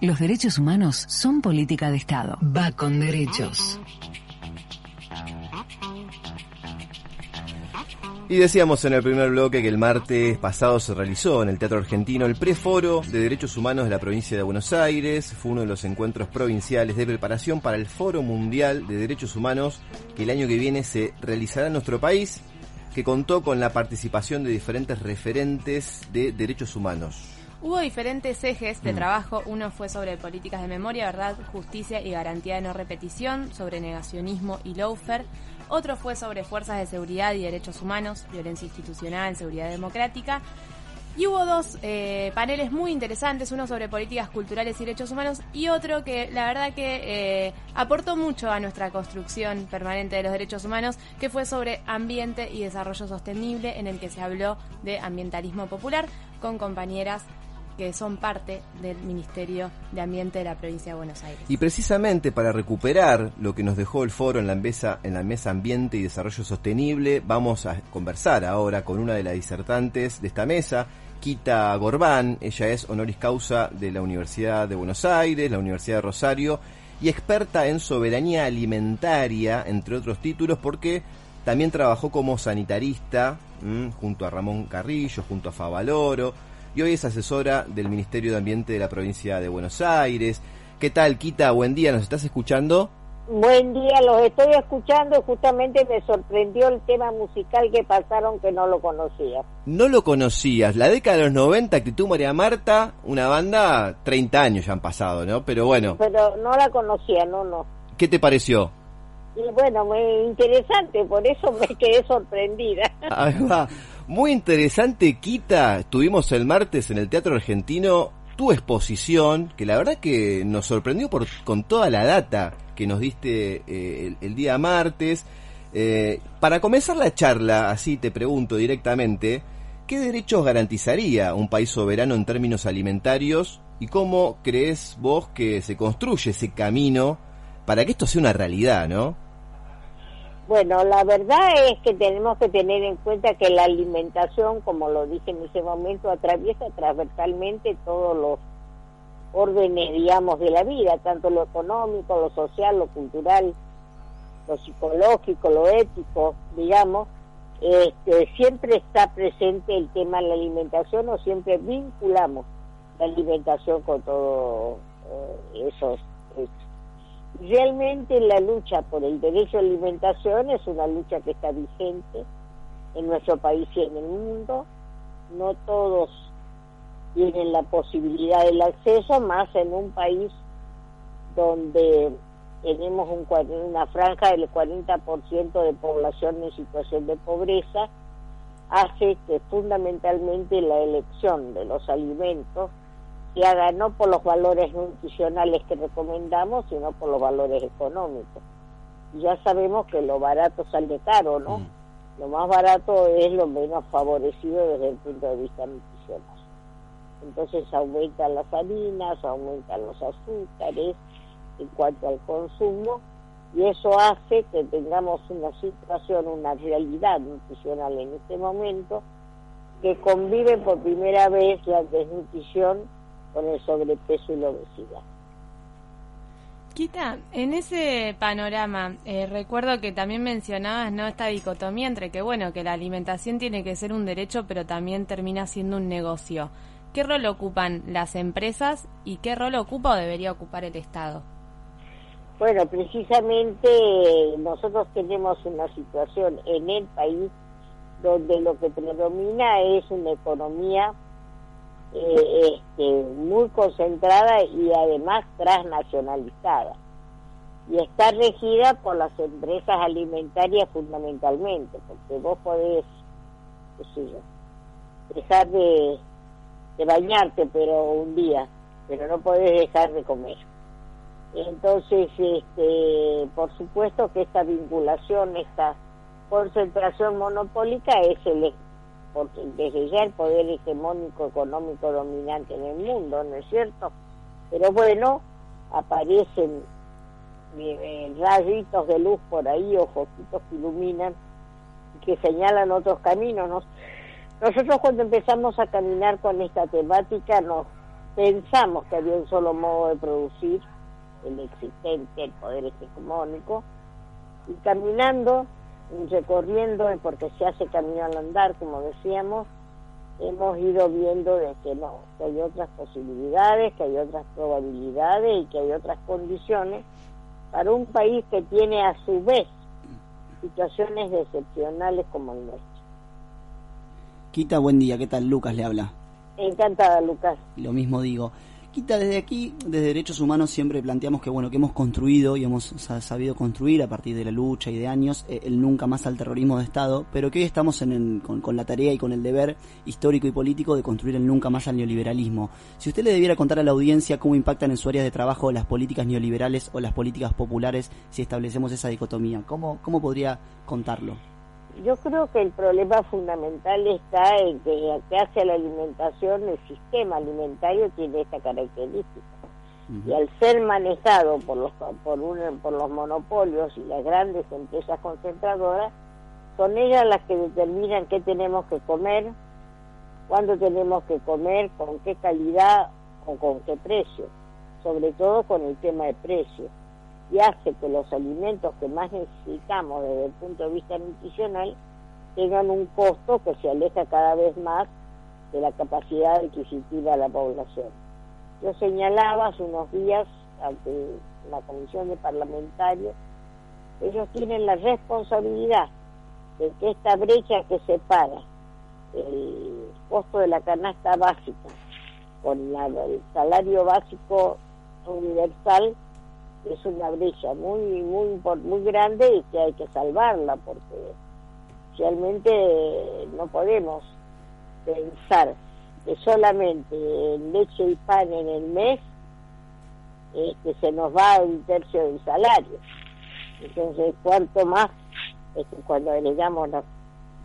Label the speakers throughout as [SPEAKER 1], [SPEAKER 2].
[SPEAKER 1] Los derechos humanos son política de Estado. Va con derechos.
[SPEAKER 2] Y decíamos en el primer bloque que el martes pasado se realizó en el Teatro Argentino el preforo de Derechos Humanos de la provincia de Buenos Aires. Fue uno de los encuentros provinciales de preparación para el Foro Mundial de Derechos Humanos que el año que viene se realizará en nuestro país, que contó con la participación de diferentes referentes de derechos humanos.
[SPEAKER 3] Hubo diferentes ejes de mm. trabajo. Uno fue sobre políticas de memoria, verdad, justicia y garantía de no repetición, sobre negacionismo y lawfare. Otro fue sobre fuerzas de seguridad y derechos humanos, violencia institucional, seguridad democrática. Y hubo dos eh, paneles muy interesantes, uno sobre políticas culturales y derechos humanos y otro que la verdad que eh, aportó mucho a nuestra construcción permanente de los derechos humanos, que fue sobre ambiente y desarrollo sostenible, en el que se habló de ambientalismo popular con compañeras que son parte del Ministerio de Ambiente de la provincia de Buenos Aires.
[SPEAKER 2] Y precisamente para recuperar lo que nos dejó el foro en la mesa, en la mesa Ambiente y Desarrollo Sostenible, vamos a conversar ahora con una de las disertantes de esta mesa, Quita Gorbán. Ella es honoris causa de la Universidad de Buenos Aires, la Universidad de Rosario y experta en soberanía alimentaria, entre otros títulos, porque también trabajó como sanitarista junto a Ramón Carrillo, junto a Favaloro y hoy es asesora del Ministerio de Ambiente de la provincia de Buenos Aires. ¿Qué tal, Quita? Buen día, ¿nos estás escuchando?
[SPEAKER 4] Buen día, los estoy escuchando. Justamente me sorprendió el tema musical que pasaron que no lo conocía.
[SPEAKER 2] No lo conocías. La década de los 90, Actitud María Marta, una banda, 30 años ya han pasado, ¿no? Pero bueno.
[SPEAKER 4] Pero no la conocía, no, no.
[SPEAKER 2] ¿Qué te pareció?
[SPEAKER 4] Y bueno, muy interesante, por eso me quedé sorprendida.
[SPEAKER 2] Ahí va. Muy interesante, Quita. Tuvimos el martes en el Teatro Argentino tu exposición, que la verdad que nos sorprendió por, con toda la data que nos diste eh, el, día martes. Eh, para comenzar la charla, así te pregunto directamente, ¿qué derechos garantizaría un país soberano en términos alimentarios y cómo crees vos que se construye ese camino para que esto sea una realidad, no?
[SPEAKER 4] Bueno, la verdad es que tenemos que tener en cuenta que la alimentación, como lo dije en ese momento, atraviesa transversalmente todos los órdenes, digamos, de la vida, tanto lo económico, lo social, lo cultural, lo psicológico, lo ético, digamos. Este, siempre está presente el tema de la alimentación o siempre vinculamos la alimentación con todos eh, esos Realmente la lucha por el derecho a alimentación es una lucha que está vigente en nuestro país y en el mundo. No todos tienen la posibilidad del acceso, más en un país donde tenemos un, una franja del 40% de población en situación de pobreza, hace que fundamentalmente la elección de los alimentos haga no por los valores nutricionales que recomendamos, sino por los valores económicos. Ya sabemos que lo barato sale caro, ¿no? Mm. Lo más barato es lo menos favorecido desde el punto de vista nutricional. Entonces aumentan las harinas, aumentan los azúcares en cuanto al consumo y eso hace que tengamos una situación, una realidad nutricional en este momento que convive por primera vez la desnutrición con el sobrepeso y la obesidad.
[SPEAKER 3] Quita, en ese panorama, eh, recuerdo que también mencionabas no esta dicotomía entre que bueno que la alimentación tiene que ser un derecho, pero también termina siendo un negocio. ¿Qué rol ocupan las empresas y qué rol ocupa o debería ocupar el Estado?
[SPEAKER 4] Bueno, precisamente nosotros tenemos una situación en el país donde lo que predomina es una economía eh, este, muy concentrada y además transnacionalizada. Y está regida por las empresas alimentarias fundamentalmente, porque vos podés, dejar de, de bañarte pero un día, pero no podés dejar de comer. Entonces, este, por supuesto que esta vinculación, esta concentración monopólica es el porque desde ya el poder hegemónico económico dominante en el mundo, ¿no es cierto? Pero bueno, aparecen eh, rayitos de luz por ahí o foquitos que iluminan y que señalan otros caminos. Nosotros cuando empezamos a caminar con esta temática nos pensamos que había un solo modo de producir, el existente, el poder hegemónico, y caminando, recorriendo, porque se hace camino al andar, como decíamos, hemos ido viendo de que no, que hay otras posibilidades, que hay otras probabilidades y que hay otras condiciones para un país que tiene a su vez situaciones excepcionales como el nuestro.
[SPEAKER 5] Quita, buen día, ¿qué tal? Lucas le habla.
[SPEAKER 4] Encantada, Lucas.
[SPEAKER 5] Lo mismo digo. Quita, desde aquí, desde Derechos Humanos, siempre planteamos que, bueno, que hemos construido y hemos sabido construir a partir de la lucha y de años eh, el nunca más al terrorismo de Estado, pero que hoy estamos en con, la tarea y con el deber histórico y político de construir el nunca más al neoliberalismo. Si usted le debiera contar a la audiencia cómo impactan en su área de trabajo las políticas neoliberales o las políticas populares si establecemos esa dicotomía, ¿cómo, cómo podría contarlo?
[SPEAKER 4] Yo creo que el problema fundamental está en que, que hace la alimentación, el sistema alimentario tiene esta característica. Y al ser manejado por los, por, por los monopolios y las grandes empresas concentradoras, son ellas las que determinan qué tenemos que comer, cuándo tenemos que comer, con qué calidad o con qué precio, sobre todo con el tema de precio y hace que los alimentos que más necesitamos desde el punto de vista nutricional tengan un costo que se aleja cada vez más de la capacidad adquisitiva de la población. Yo señalaba hace unos días ante la comisión de parlamentarios, ellos tienen la responsabilidad de que esta brecha que separa el costo de la canasta básica con el salario básico universal es una brecha muy muy muy grande y que hay que salvarla porque realmente no podemos pensar que solamente leche y pan en el mes este, se nos va un tercio del salario. Entonces cuanto más este, cuando agregamos las,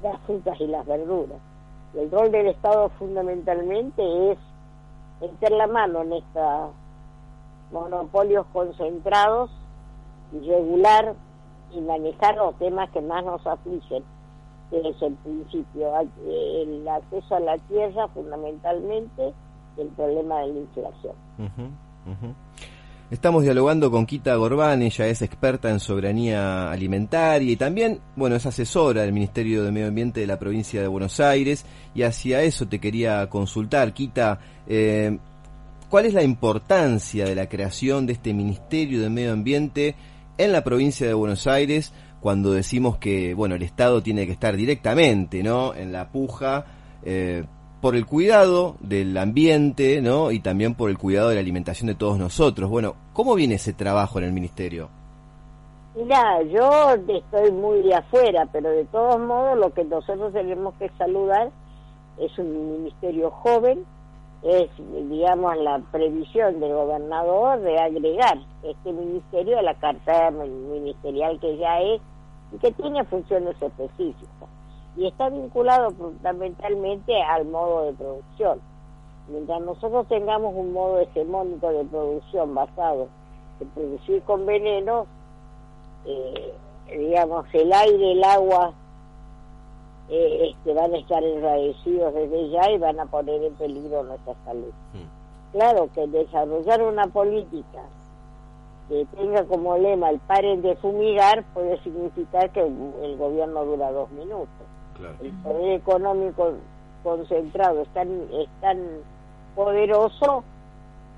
[SPEAKER 4] las frutas y las verduras. El rol del Estado fundamentalmente es meter la mano en esta monopolios concentrados y regular y manejar los temas que más nos afligen desde el principio, el acceso a la tierra fundamentalmente el problema de la inflación.
[SPEAKER 2] Estamos dialogando con Quita Gorbán, ella es experta en soberanía alimentaria y también, bueno, es asesora del Ministerio de Medio Ambiente de la provincia de Buenos Aires y hacia eso te quería consultar, Quita, eh, ¿Cuál es la importancia de la creación de este Ministerio de Medio Ambiente en la provincia de Buenos Aires cuando decimos que, bueno, el Estado tiene que estar directamente, ¿no? En la puja eh, por el cuidado del ambiente, ¿no? Y también por el cuidado de la alimentación de todos nosotros. Bueno, ¿cómo viene ese trabajo en el Ministerio?
[SPEAKER 4] Mira, yo estoy muy de afuera, pero de todos modos lo que nosotros tenemos que saludar es un ministerio joven, es, digamos, la previsión del gobernador de agregar este ministerio a la carta ministerial que ya es y que tiene funciones específicas. Y está vinculado fundamentalmente al modo de producción. Mientras nosotros tengamos un modo hegemónico de producción basado en producir con veneno, eh, digamos, el aire, el agua, eh, este, van a estar enraecidos desde ya y van a poner en peligro nuestra salud. Mm. Claro que desarrollar una política que tenga como lema el paren de fumigar puede significar que el gobierno dura dos minutos. El poder económico concentrado es tan, es tan poderoso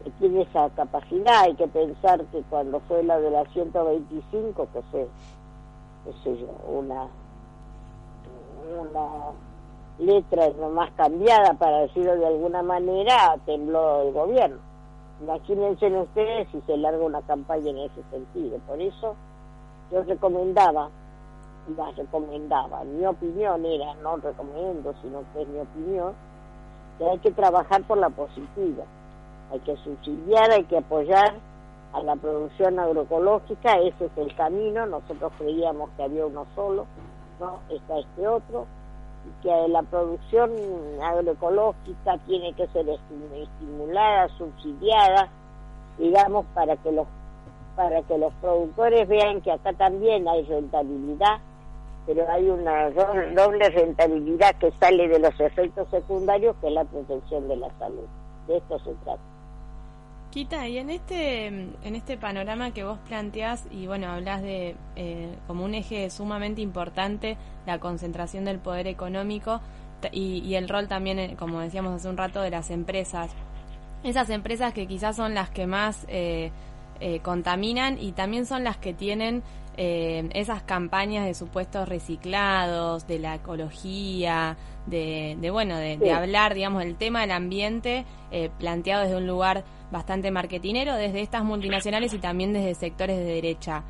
[SPEAKER 4] que tiene esa capacidad. Hay que pensar que cuando fue la de la 125, que fue, qué sé yo, una una letra nomás cambiada, para decirlo de alguna manera, tembló el gobierno. Imagínense ustedes si se larga una campaña en ese sentido. Por eso yo recomendaba, la recomendaba, mi opinión era, no recomiendo, sino que es mi opinión, que hay que trabajar por la positiva. Hay que subsidiar, hay que apoyar a la producción agroecológica, ese es el camino, nosotros creíamos que había uno solo, ¿no? Está este otro, que la producción agroecológica tiene que ser estimulada, subsidiada, digamos, para que los para que los productores vean que acá también hay rentabilidad, pero hay una doble rentabilidad que sale de los efectos secundarios, que es la protección de la salud. De esto se trata.
[SPEAKER 3] Quita, y en este, en este panorama que vos planteás, y bueno, hablas de eh, como un eje sumamente importante la concentración del poder económico y, el rol también, eh, como decíamos hace un rato, de las empresas. Esas empresas que quizás son las que más eh, contaminan y también son las que tienen esas campañas de supuestos reciclados, de la ecología, de, bueno, de, hablar, digamos, del tema del ambiente planteado desde un lugar bastante marketinero desde estas multinacionales y también desde sectores de derecha.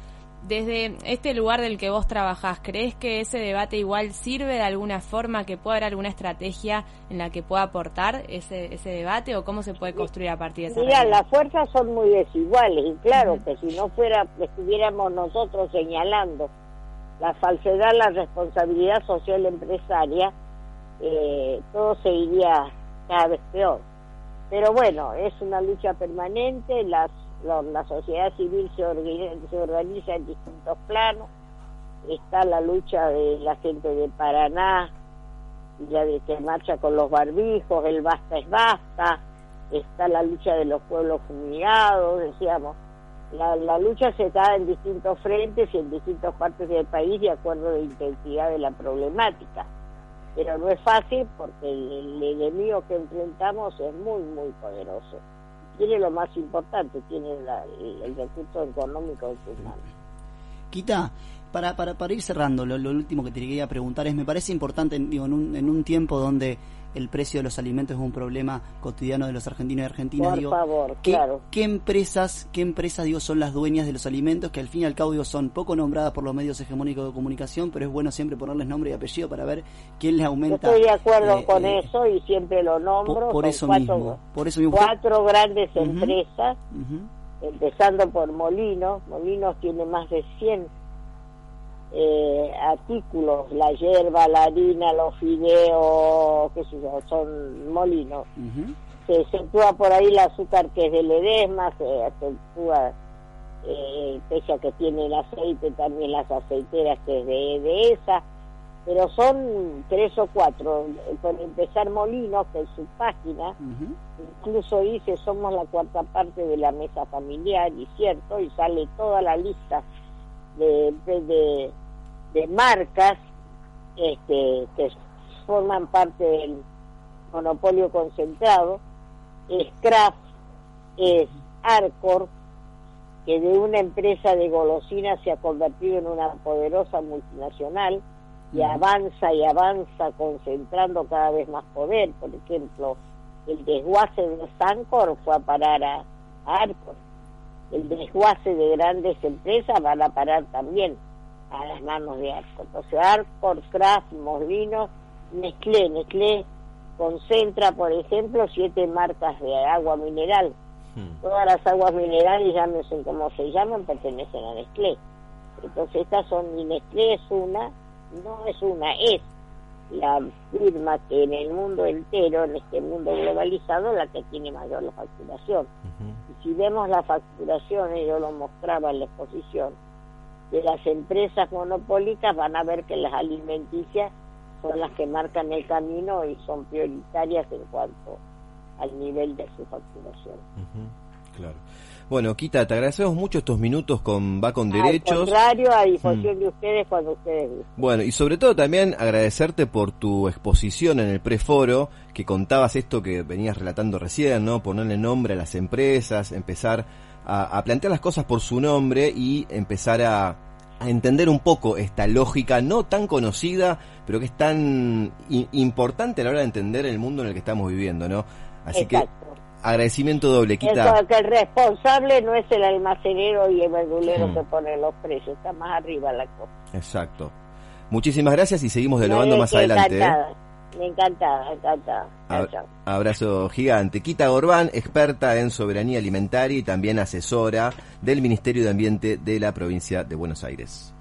[SPEAKER 3] Desde este lugar del que vos trabajás, ¿crees que ese debate igual sirve de alguna forma, que pueda haber alguna estrategia en la que pueda aportar ese, ese debate o cómo se puede construir a partir de esa
[SPEAKER 4] Mira, las fuerzas son muy desiguales y claro que si no fuera, estuviéramos nosotros señalando la falsedad, la responsabilidad social empresaria, eh, todo se iría cada vez peor. Pero bueno, es una lucha permanente, las, la, sociedad civil se organiza, en distintos planos, está la lucha de la gente de Paraná, ya de que marcha con los barbijos, el basta es basta, está la lucha de los pueblos fumigados, decíamos, la, la lucha se da en distintos frentes y en distintas partes del país de acuerdo a la intensidad de la problemática pero no es fácil porque el, enemigo que enfrentamos es muy, muy poderoso. Tiene lo más importante, tiene el, recurso económico en sus manos.
[SPEAKER 5] Quita, para, para, para ir cerrando, lo, último que te quería preguntar es, me parece importante, digo, en un, en un tiempo donde el precio de los alimentos es un problema cotidiano de los argentinos y argentinas.
[SPEAKER 4] Por
[SPEAKER 5] digo,
[SPEAKER 4] favor,
[SPEAKER 5] ¿qué,
[SPEAKER 4] claro.
[SPEAKER 5] ¿qué empresas, qué empresas digo, son las dueñas de los alimentos que al fin y al cabo digo, son poco nombradas por los medios hegemónicos de comunicación, pero es bueno siempre ponerles nombre y apellido para ver quién les aumenta.
[SPEAKER 4] estoy de acuerdo eh, con eh, eso y siempre lo nombro.
[SPEAKER 5] Por, eso
[SPEAKER 4] cuatro,
[SPEAKER 5] mismo. Por eso mismo.
[SPEAKER 4] Cuatro grandes empresas, empezando por Molinos. Molinos tiene más de 100 eh, artículos, la hierba, la harina, los fideos, qué sé yo, son molinos. Se acentúa por ahí el azúcar que es de Ledesma, se acentúa, eh, pese a que tiene el aceite, también las aceiteras que es de, de esa, pero son tres o cuatro. Por empezar Molinos, que en su página, incluso dice somos la cuarta parte de la mesa familiar, y cierto, y sale toda la lista de, de de marcas este, que forman parte del monopolio concentrado, es Kraft, es Arcor, que de una empresa de golosinas se ha convertido en una poderosa multinacional y avanza y avanza concentrando cada vez más poder. Por ejemplo, el desguace de Sancor fue a parar a, Arcor. El desguace de grandes empresas van a parar también a las manos de Arcor. Entonces Arcor, Kraft, Molino, Nestlé, Nestlé concentra, por ejemplo, siete marcas de agua mineral. Hmm. Todas las aguas minerales, llámense como se llaman, pertenecen a Nestlé. Entonces estas son, y Nestlé es una, no es una, es la firma que en el mundo entero, en este mundo globalizado, la que tiene mayor la facturación. Y si vemos la facturación, yo lo mostraba en la exposición, de las empresas monopólicas van a ver que las alimenticias son las que marcan el camino y son prioritarias en cuanto al nivel de su facturación.
[SPEAKER 2] Claro. Bueno, Quita, te agradecemos mucho estos minutos con Va con Derechos. Al
[SPEAKER 4] contrario, a disposición mm. de ustedes cuando ustedes
[SPEAKER 2] Bueno, y sobre todo también agradecerte por tu exposición en el preforo, que contabas esto que venías relatando recién, ¿no? Ponerle nombre a las empresas, empezar a, plantear las cosas por su nombre y empezar a, entender un poco esta lógica no tan conocida, pero que es tan importante a la hora de entender el mundo en el que estamos viviendo, ¿no? Así que agradecimiento doble, quita.
[SPEAKER 4] que el responsable no es el almacenero y el verdulero que pone los precios, está más arriba la cosa.
[SPEAKER 2] Exacto. Muchísimas gracias y seguimos dialogando más adelante. ¿eh?
[SPEAKER 4] Me encanta, encanta.
[SPEAKER 2] Abrazo gigante. Quita Gorbán, experta en soberanía alimentaria y también asesora del Ministerio de Ambiente de la provincia de Buenos Aires.